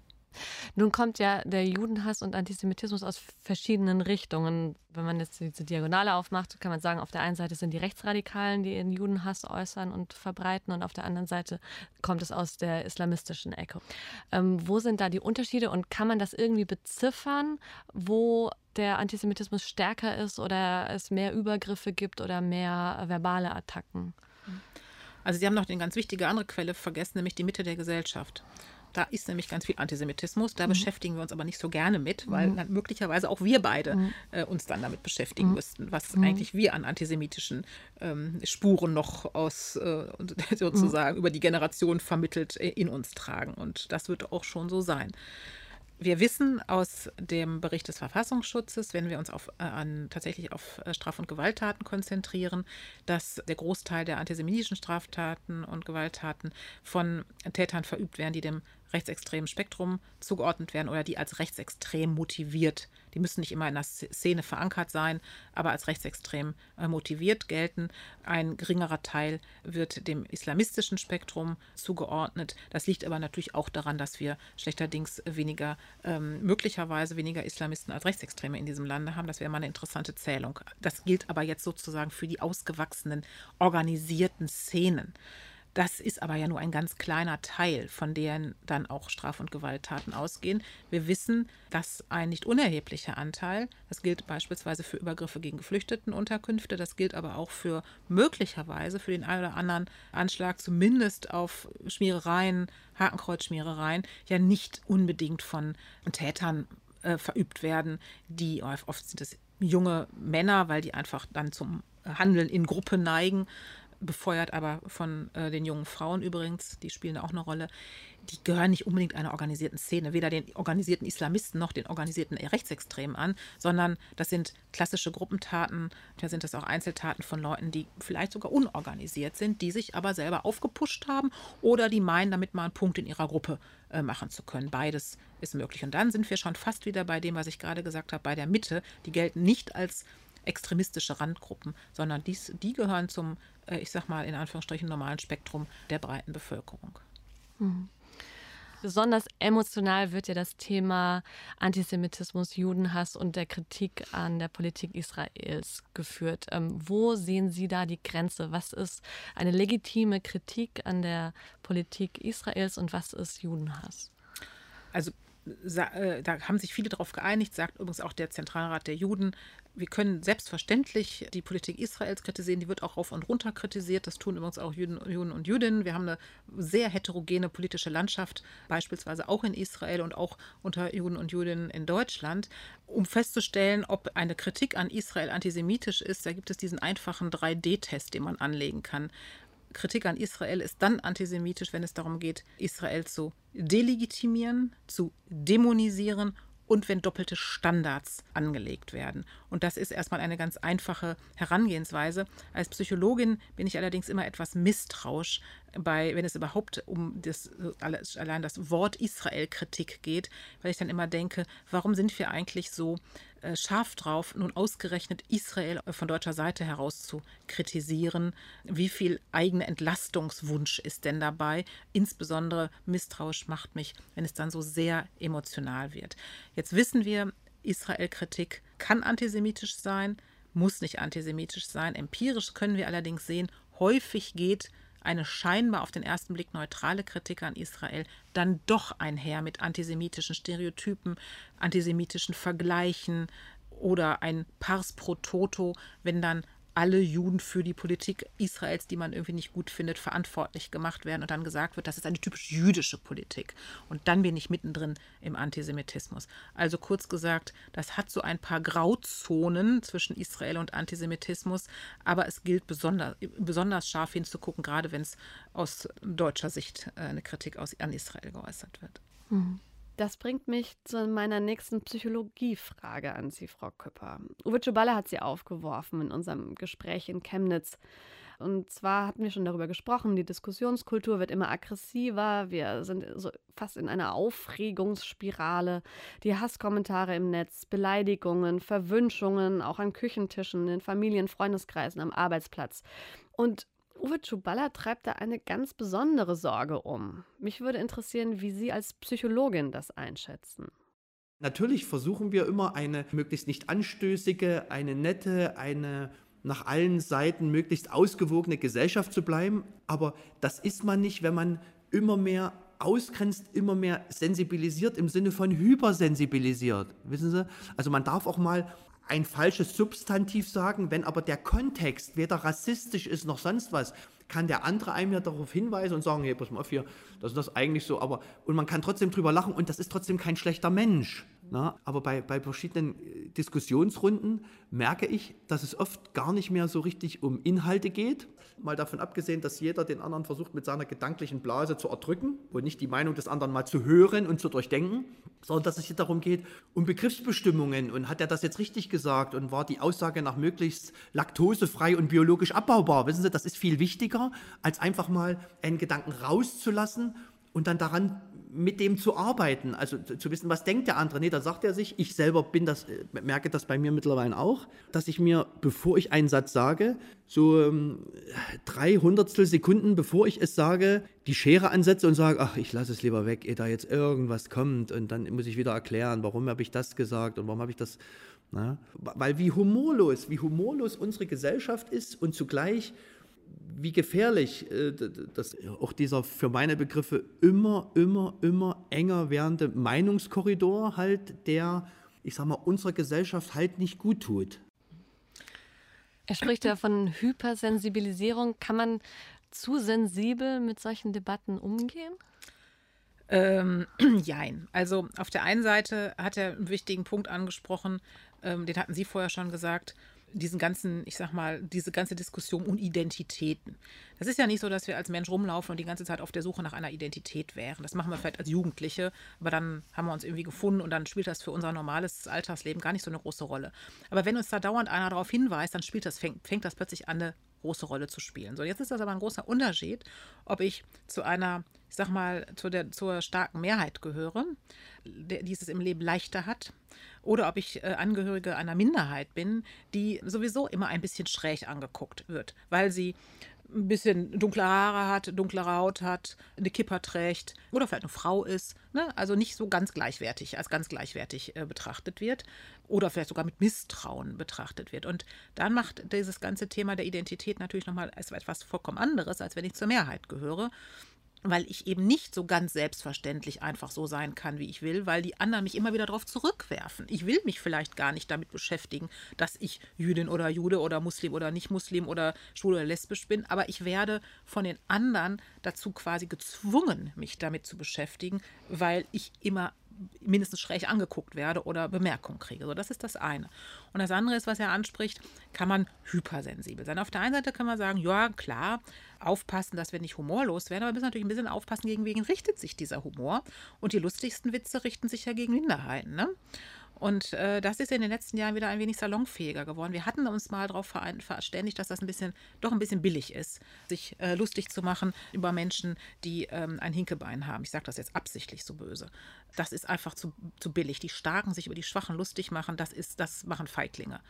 [SPEAKER 2] Nun kommt ja der Judenhass und Antisemitismus aus verschiedenen Richtungen. Wenn man jetzt diese Diagonale aufmacht, kann man sagen, auf der einen Seite sind die Rechtsradikalen, die ihren Judenhass äußern und verbreiten, und auf der anderen Seite kommt es aus der islamistischen Ecke. Ähm, wo sind da die Unterschiede und kann man das irgendwie beziffern, wo der Antisemitismus stärker ist oder es mehr Übergriffe gibt oder mehr verbale Attacken?
[SPEAKER 3] Also Sie haben noch eine ganz wichtige andere Quelle vergessen, nämlich die Mitte der Gesellschaft. Da ist nämlich ganz viel Antisemitismus. Da mhm. beschäftigen wir uns aber nicht so gerne mit, weil mhm. möglicherweise auch wir beide mhm. äh, uns dann damit beschäftigen mhm. müssten, was mhm. eigentlich wir an antisemitischen ähm, Spuren noch aus äh, sozusagen über die Generation vermittelt äh, in uns tragen. Und das wird auch schon so sein. Wir wissen aus dem Bericht des Verfassungsschutzes, wenn wir uns auf, äh, an, tatsächlich auf äh, Straf- und Gewalttaten konzentrieren, dass der Großteil der antisemitischen Straftaten und Gewalttaten von Tätern verübt werden, die dem rechtsextremen Spektrum zugeordnet werden oder die als rechtsextrem motiviert. Die müssen nicht immer in der Szene verankert sein, aber als rechtsextrem äh, motiviert gelten. Ein geringerer Teil wird dem islamistischen Spektrum zugeordnet. Das liegt aber natürlich auch daran, dass wir schlechterdings weniger, ähm, möglicherweise weniger Islamisten als Rechtsextreme in diesem Lande haben. Das wäre mal eine interessante Zählung. Das gilt aber jetzt sozusagen für die ausgewachsenen, organisierten Szenen. Das ist aber ja nur ein ganz kleiner Teil, von deren dann auch Straf- und Gewalttaten ausgehen. Wir wissen, dass ein nicht unerheblicher Anteil, das gilt beispielsweise für Übergriffe gegen Geflüchtetenunterkünfte, das gilt aber auch für möglicherweise für den einen oder anderen Anschlag, zumindest auf Schmierereien, Hakenkreuzschmierereien, ja nicht unbedingt von Tätern äh, verübt werden, die oft sind es junge Männer, weil die einfach dann zum Handeln in Gruppe neigen befeuert aber von äh, den jungen Frauen übrigens, die spielen auch eine Rolle, die gehören nicht unbedingt einer organisierten Szene, weder den organisierten Islamisten noch den organisierten Rechtsextremen an, sondern das sind klassische Gruppentaten, da sind das auch Einzeltaten von Leuten, die vielleicht sogar unorganisiert sind, die sich aber selber aufgepusht haben oder die meinen, damit mal einen Punkt in ihrer Gruppe äh, machen zu können. Beides ist möglich. Und dann sind wir schon fast wieder bei dem, was ich gerade gesagt habe, bei der Mitte. Die gelten nicht als extremistische Randgruppen, sondern dies, die gehören zum, äh, ich sag mal, in Anführungsstrichen normalen Spektrum der breiten Bevölkerung.
[SPEAKER 2] Mhm. Besonders emotional wird ja das Thema Antisemitismus, Judenhass und der Kritik an der Politik Israels geführt. Ähm, wo sehen Sie da die Grenze? Was ist eine legitime Kritik an der Politik Israels und was ist Judenhass?
[SPEAKER 3] Also da haben sich viele darauf geeinigt, sagt übrigens auch der Zentralrat der Juden, wir können selbstverständlich die Politik Israels kritisieren, die wird auch rauf und runter kritisiert. Das tun übrigens auch Juden, Juden und Jüdinnen. Wir haben eine sehr heterogene politische Landschaft, beispielsweise auch in Israel und auch unter Juden und Jüdinnen in Deutschland. Um festzustellen, ob eine Kritik an Israel antisemitisch ist, da gibt es diesen einfachen 3D-Test, den man anlegen kann. Kritik an Israel ist dann antisemitisch, wenn es darum geht, Israel zu delegitimieren, zu dämonisieren und wenn doppelte Standards angelegt werden. Und das ist erstmal eine ganz einfache Herangehensweise. Als Psychologin bin ich allerdings immer etwas misstrauisch, bei, wenn es überhaupt um das, allein das Wort Israel-Kritik geht, weil ich dann immer denke, warum sind wir eigentlich so äh, scharf drauf, nun ausgerechnet Israel von deutscher Seite heraus zu kritisieren? Wie viel eigener Entlastungswunsch ist denn dabei? Insbesondere misstrauisch macht mich, wenn es dann so sehr emotional wird. Jetzt wissen wir, Israel-Kritik kann antisemitisch sein, muss nicht antisemitisch sein. Empirisch können wir allerdings sehen, häufig geht eine scheinbar auf den ersten Blick neutrale Kritik an Israel dann doch einher mit antisemitischen Stereotypen, antisemitischen Vergleichen oder ein Pars pro Toto, wenn dann alle Juden für die Politik Israels, die man irgendwie nicht gut findet, verantwortlich gemacht werden und dann gesagt wird, das ist eine typisch jüdische Politik. Und dann bin ich mittendrin im Antisemitismus. Also kurz gesagt, das hat so ein paar Grauzonen zwischen Israel und Antisemitismus, aber es gilt besonders, besonders scharf hinzugucken, gerade wenn es aus deutscher Sicht äh, eine Kritik aus, an Israel geäußert wird.
[SPEAKER 2] Mhm. Das bringt mich zu meiner nächsten Psychologiefrage an Sie, Frau Küpper. Uwe Czuballa hat sie aufgeworfen in unserem Gespräch in Chemnitz. Und zwar hatten wir schon darüber gesprochen, die Diskussionskultur wird immer aggressiver, wir sind so fast in einer Aufregungsspirale. Die Hasskommentare im Netz, Beleidigungen, Verwünschungen, auch an Küchentischen, in Familien, Freundeskreisen, am Arbeitsplatz. Und Uwe Czuballa treibt da eine ganz besondere Sorge um. Mich würde interessieren, wie Sie als Psychologin das einschätzen.
[SPEAKER 5] Natürlich versuchen wir immer eine möglichst nicht anstößige, eine nette, eine nach allen Seiten möglichst ausgewogene Gesellschaft zu bleiben. Aber das ist man nicht, wenn man immer mehr ausgrenzt, immer mehr sensibilisiert im Sinne von hypersensibilisiert. Wissen Sie? Also man darf auch mal ein falsches Substantiv sagen, wenn aber der Kontext weder rassistisch ist noch sonst was, kann der andere einem ja darauf hinweisen und sagen, hey, pass mal auf hier, das ist das eigentlich so, aber und man kann trotzdem drüber lachen und das ist trotzdem kein schlechter Mensch. Na, aber bei, bei verschiedenen äh, Diskussionsrunden merke ich, dass es oft gar nicht mehr so richtig um Inhalte geht. Mal davon abgesehen, dass jeder den anderen versucht, mit seiner gedanklichen Blase zu erdrücken und nicht die Meinung des anderen mal zu hören und zu durchdenken, sondern dass es hier darum geht, um Begriffsbestimmungen. Und hat er das jetzt richtig gesagt? Und war die Aussage nach möglichst laktosefrei und biologisch abbaubar? Wissen Sie, das ist viel wichtiger, als einfach mal einen Gedanken rauszulassen und dann daran mit dem zu arbeiten, also zu wissen, was denkt der andere. Nee, da sagt er sich, ich selber bin das, äh, merke das bei mir mittlerweile auch, dass ich mir, bevor ich einen Satz sage, so ähm, drei Hundertstel Sekunden, bevor ich es sage, die Schere ansetze und sage, ach, ich lasse es lieber weg, ehe da jetzt irgendwas kommt und dann muss ich wieder erklären, warum habe ich das gesagt und warum habe ich das, na? weil wie humorlos, wie humorlos unsere Gesellschaft ist und zugleich wie gefährlich äh, das, auch dieser für meine Begriffe immer, immer, immer enger werdende Meinungskorridor halt, der, ich sag mal, unserer Gesellschaft halt nicht gut tut.
[SPEAKER 2] Er spricht ja von Hypersensibilisierung. Kann man zu sensibel mit solchen Debatten umgehen?
[SPEAKER 3] Ähm, jein. Also auf der einen Seite hat er einen wichtigen Punkt angesprochen, ähm, den hatten Sie vorher schon gesagt diesen ganzen, ich sag mal, diese ganze Diskussion um Identitäten. Das ist ja nicht so, dass wir als Mensch rumlaufen und die ganze Zeit auf der Suche nach einer Identität wären. Das machen wir vielleicht als Jugendliche, aber dann haben wir uns irgendwie gefunden und dann spielt das für unser normales Alltagsleben gar nicht so eine große Rolle. Aber wenn uns da dauernd einer darauf hinweist, dann spielt das, fängt, fängt das plötzlich an, eine große Rolle zu spielen. So, jetzt ist das aber ein großer Unterschied, ob ich zu einer, ich sag mal, zu der, zur starken Mehrheit gehöre, die es im Leben leichter hat, oder ob ich äh, Angehörige einer Minderheit bin, die sowieso immer ein bisschen schräg angeguckt wird, weil sie ein bisschen dunkle Haare hat, dunklere Haut hat, eine Kipper trägt oder vielleicht eine Frau ist, ne? also nicht so ganz gleichwertig, als ganz gleichwertig äh, betrachtet wird oder vielleicht sogar mit Misstrauen betrachtet wird. Und dann macht dieses ganze Thema der Identität natürlich nochmal etwas vollkommen anderes, als wenn ich zur Mehrheit gehöre weil ich eben nicht so ganz selbstverständlich einfach so sein kann, wie ich will, weil die anderen mich immer wieder darauf zurückwerfen. Ich will mich vielleicht gar nicht damit beschäftigen, dass ich Jüdin oder Jude oder Muslim oder nicht Muslim oder schwul oder lesbisch bin, aber ich werde von den anderen dazu quasi gezwungen, mich damit zu beschäftigen, weil ich immer mindestens schräg angeguckt werde oder Bemerkungen kriege. So, das ist das eine. Und das andere ist, was er anspricht, kann man hypersensibel sein. Auf der einen Seite kann man sagen, ja, klar, aufpassen, dass wir nicht humorlos werden, aber wir müssen natürlich ein bisschen aufpassen, gegen wen richtet sich dieser Humor. Und die lustigsten Witze richten sich ja gegen Minderheiten. Ne? Und äh, das ist in den letzten Jahren wieder ein wenig salonfähiger geworden. Wir hatten uns mal darauf verständigt, dass das ein bisschen, doch ein bisschen billig ist, sich äh, lustig zu machen über Menschen, die ähm, ein Hinkebein haben. Ich sage das jetzt absichtlich so böse. Das ist einfach zu, zu billig. Die Starken sich über die Schwachen lustig machen, das ist, das machen Feiglinge.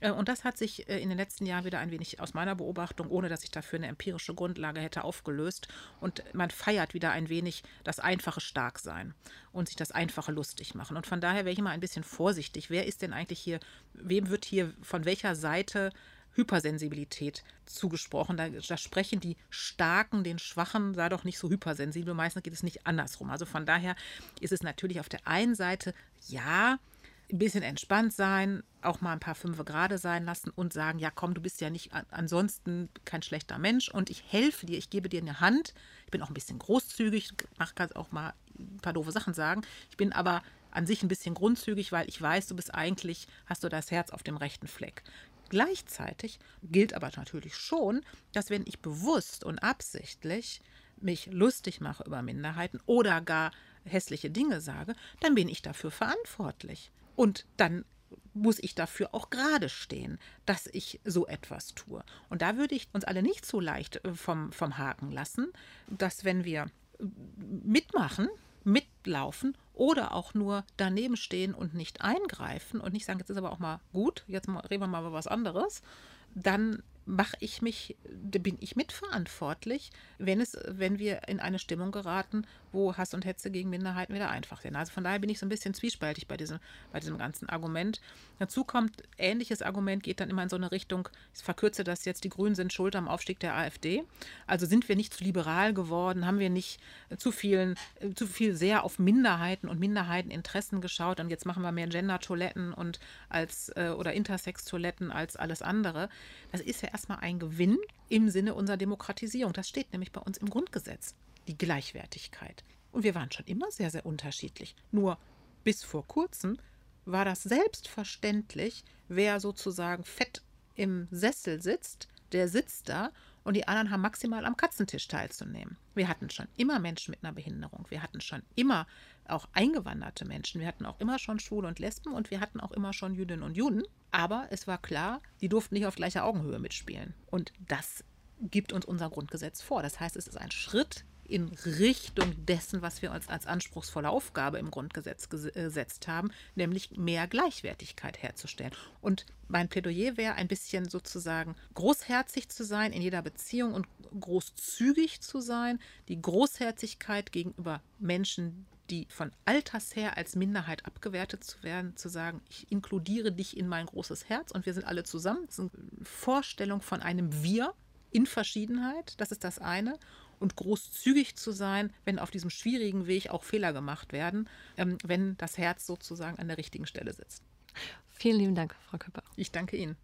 [SPEAKER 3] Äh, und das hat sich äh, in den letzten Jahren wieder ein wenig aus meiner Beobachtung, ohne dass ich dafür eine empirische Grundlage hätte, aufgelöst. Und man feiert wieder ein wenig das einfache Starksein und sich das einfache lustig machen. Und von daher wäre ich immer ein bisschen vorsichtig. Wer ist denn eigentlich hier, wem wird hier von welcher Seite Hypersensibilität zugesprochen. Da, da, sprechen die Starken den Schwachen, sei doch nicht so hypersensibel. Meistens geht es nicht andersrum. Also von daher ist es natürlich auf der einen Seite, ja, ein bisschen entspannt sein, auch mal ein paar Fünfe gerade sein lassen und sagen, ja komm, du bist ja nicht ansonsten kein schlechter Mensch und ich helfe dir, ich gebe dir eine Hand. Ich bin auch ein bisschen großzügig, mach kannst auch mal ein paar doofe Sachen sagen. Ich bin aber an sich ein bisschen grundzügig, weil ich weiß, du bist eigentlich, hast du das Herz auf dem rechten Fleck. Gleichzeitig gilt aber natürlich schon, dass wenn ich bewusst und absichtlich mich lustig mache über Minderheiten oder gar hässliche Dinge sage, dann bin ich dafür verantwortlich. Und dann muss ich dafür auch gerade stehen, dass ich so etwas tue. Und da würde ich uns alle nicht so leicht äh, vom, vom Haken lassen, dass wenn wir äh, mitmachen, mitlaufen oder auch nur daneben stehen und nicht eingreifen und nicht sagen, jetzt ist aber auch mal gut, jetzt reden wir mal über was anderes, dann mache ich mich, bin ich mitverantwortlich, wenn es, wenn wir in eine Stimmung geraten, wo Hass und Hetze gegen Minderheiten wieder einfach sind. Also von daher bin ich so ein bisschen zwiespältig bei diesem, bei diesem ganzen Argument. Dazu kommt, ähnliches Argument geht dann immer in so eine Richtung, ich verkürze das jetzt, die Grünen sind schuld am Aufstieg der AfD. Also sind wir nicht zu liberal geworden, haben wir nicht zu vielen, zu viel sehr auf Minderheiten und Minderheiteninteressen geschaut und jetzt machen wir mehr Gender-Toiletten und als äh, oder Intersex-Toiletten als alles andere. Das ist ja erstmal ein Gewinn im Sinne unserer Demokratisierung. Das steht nämlich bei uns im Grundgesetz, die Gleichwertigkeit. Und wir waren schon immer sehr, sehr unterschiedlich. Nur bis vor kurzem war das selbstverständlich, wer sozusagen fett im Sessel sitzt, der sitzt da und die anderen haben maximal am Katzentisch teilzunehmen. Wir hatten schon immer Menschen mit einer Behinderung. Wir hatten schon immer auch eingewanderte Menschen. Wir hatten auch immer schon Schwule und Lesben und wir hatten auch immer schon Jüdinnen und Juden. Aber es war klar, die durften nicht auf gleicher Augenhöhe mitspielen. Und das gibt uns unser Grundgesetz vor. Das heißt, es ist ein Schritt in Richtung dessen, was wir uns als anspruchsvolle Aufgabe im Grundgesetz äh, gesetzt haben, nämlich mehr Gleichwertigkeit herzustellen. Und mein Plädoyer wäre ein bisschen sozusagen großherzig zu sein in jeder Beziehung und großzügig zu sein. Die Großherzigkeit gegenüber Menschen, die von Alters her als Minderheit abgewertet zu werden, zu sagen, ich inkludiere dich in mein großes Herz und wir sind alle zusammen. Das ist eine Vorstellung von einem Wir in Verschiedenheit, das ist das eine und großzügig zu sein, wenn auf diesem schwierigen Weg auch Fehler gemacht werden, ähm, wenn das Herz sozusagen an der richtigen Stelle sitzt.
[SPEAKER 2] Vielen lieben Dank, Frau Köpper.
[SPEAKER 3] Ich danke Ihnen.